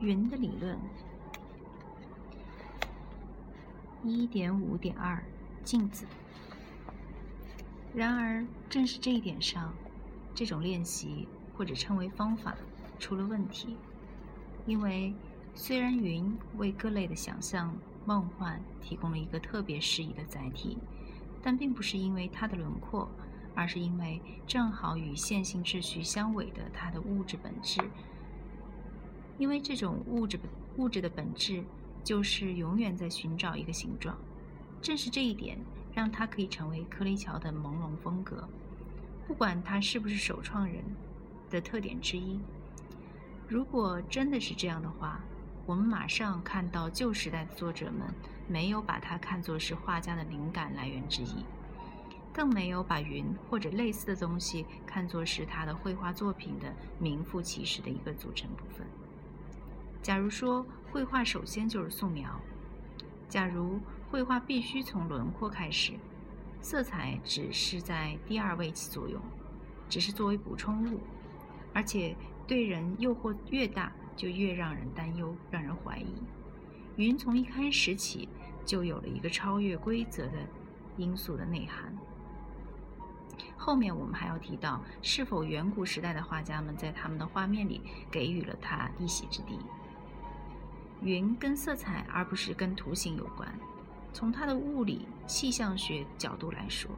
云的理论。一点五点二，镜子。然而，正是这一点上，这种练习或者称为方法出了问题。因为虽然云为各类的想象、梦幻提供了一个特别适宜的载体，但并不是因为它的轮廓，而是因为正好与线性秩序相违的它的物质本质。因为这种物质物质的本质。就是永远在寻找一个形状，正是这一点让它可以成为柯雷乔的朦胧风格，不管他是不是首创人的特点之一。如果真的是这样的话，我们马上看到旧时代的作者们没有把它看作是画家的灵感来源之一，更没有把云或者类似的东西看作是他的绘画作品的名副其实的一个组成部分。假如说绘画首先就是素描，假如绘画必须从轮廓开始，色彩只是在第二位起作用，只是作为补充物，而且对人诱惑越大，就越让人担忧，让人怀疑。云从一开始起就有了一个超越规则的因素的内涵。后面我们还要提到，是否远古时代的画家们在他们的画面里给予了他一席之地。云跟色彩，而不是跟图形有关。从它的物理气象学角度来说，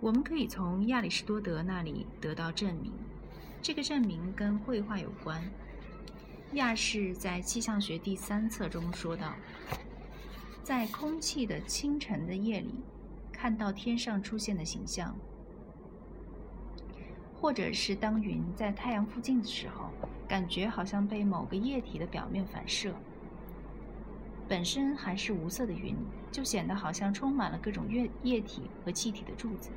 我们可以从亚里士多德那里得到证明。这个证明跟绘画有关。亚士在《气象学》第三册中说道：“在空气的清晨的夜里，看到天上出现的形象，或者是当云在太阳附近的时候。”感觉好像被某个液体的表面反射，本身还是无色的云，就显得好像充满了各种液液体和气体的柱子。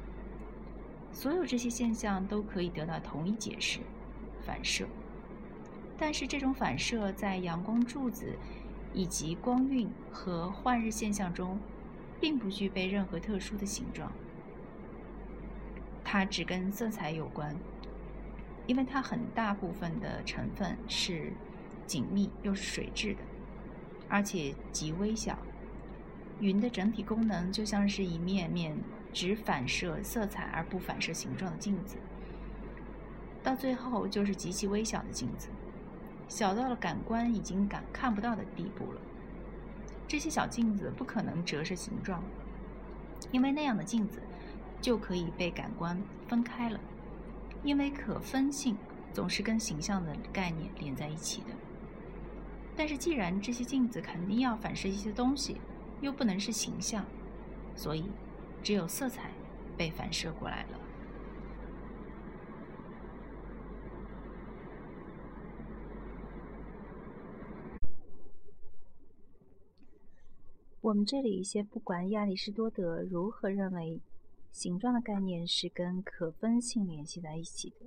所有这些现象都可以得到同一解释：反射。但是这种反射在阳光柱子以及光晕和幻日现象中，并不具备任何特殊的形状，它只跟色彩有关。因为它很大部分的成分是紧密又是水质的，而且极微小。云的整体功能就像是一面面只反射色彩而不反射形状的镜子，到最后就是极其微小的镜子，小到了感官已经感看不到的地步了。这些小镜子不可能折射形状，因为那样的镜子就可以被感官分开了。因为可分性总是跟形象的概念连在一起的，但是既然这些镜子肯定要反射一些东西，又不能是形象，所以只有色彩被反射过来了。我们这里先不管亚里士多德如何认为。形状的概念是跟可分性联系在一起的，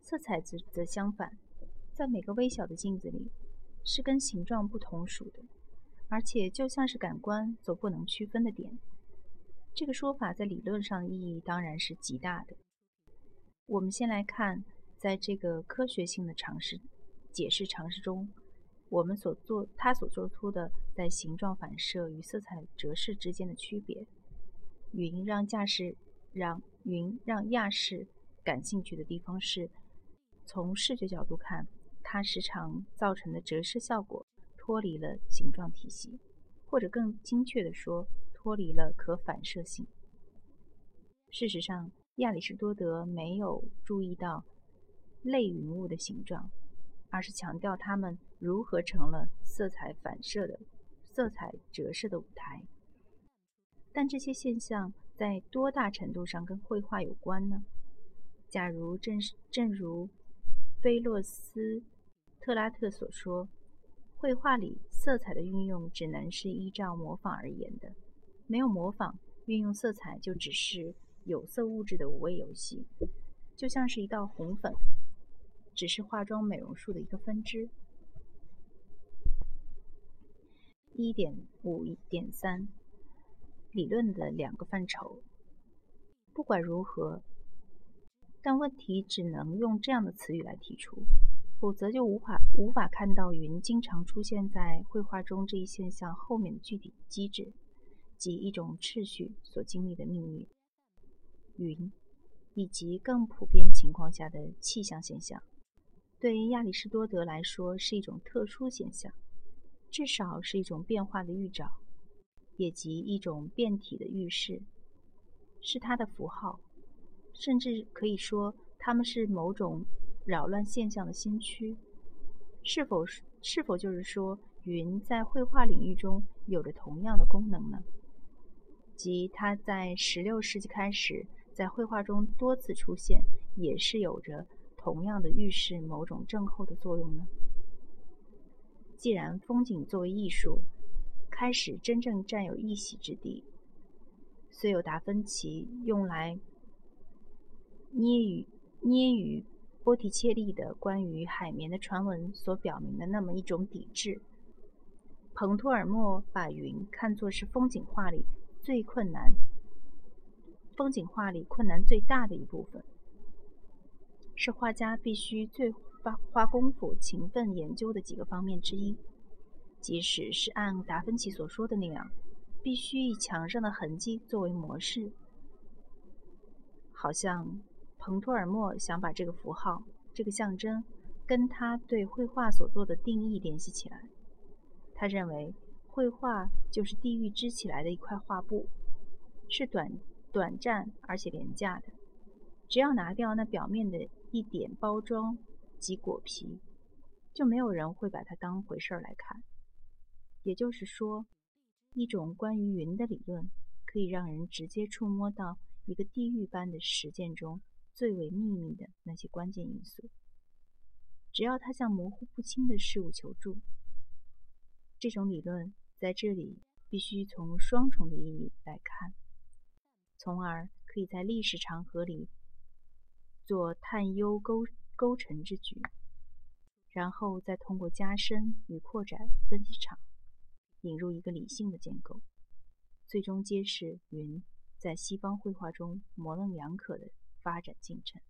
色彩则则相反，在每个微小的镜子里是跟形状不同属的，而且就像是感官所不能区分的点。这个说法在理论上的意义当然是极大的。我们先来看，在这个科学性的尝试解释尝试中，我们所做他所做出的在形状反射与色彩折射之间的区别。云让驾驶让云让亚士感兴趣的地方是，从视觉角度看，它时常造成的折射效果脱离了形状体系，或者更精确地说，脱离了可反射性。事实上，亚里士多德没有注意到类云雾的形状，而是强调它们如何成了色彩反射的色彩折射的舞台。但这些现象在多大程度上跟绘画有关呢？假如正是正如菲洛斯特拉特所说，绘画里色彩的运用只能是依照模仿而言的，没有模仿，运用色彩就只是有色物质的无味游戏，就像是一道红粉，只是化妆美容术的一个分支。一点五一点三。理论的两个范畴，不管如何，但问题只能用这样的词语来提出：否则就无法无法看到云经常出现在绘画中这一现象后面的具体机制，及一种秩序所经历的命运。云，以及更普遍情况下的气象现象，对亚里士多德来说是一种特殊现象，至少是一种变化的预兆，也即一种变体的预示，是它的符号，甚至可以说他们是某种。扰乱现象的先驱，是否是否就是说，云在绘画领域中有着同样的功能呢？即它在十六世纪开始在绘画中多次出现，也是有着同样的预示某种症候的作用呢？既然风景作为艺术开始真正占有一席之地，虽有达芬奇用来捏于捏于。波提切利的关于海绵的传闻所表明的那么一种抵制，彭托尔莫把云看作是风景画里最困难、风景画里困难最大的一部分，是画家必须最花花功夫、勤奋研究的几个方面之一。即使是按达芬奇所说的那样，必须以墙上的痕迹作为模式，好像。彭托尔莫想把这个符号、这个象征，跟他对绘画所做的定义联系起来。他认为，绘画就是地狱织起来的一块画布，是短短暂而且廉价的。只要拿掉那表面的一点包装及果皮，就没有人会把它当回事儿来看。也就是说，一种关于云的理论，可以让人直接触摸到一个地狱般的实践中。最为秘密的那些关键因素，只要他向模糊不清的事物求助，这种理论在这里必须从双重的意义来看，从而可以在历史长河里做探幽勾勾陈之举，然后再通过加深与扩展分析场，引入一个理性的建构，最终揭示云在西方绘画中模棱两可的。发展进程。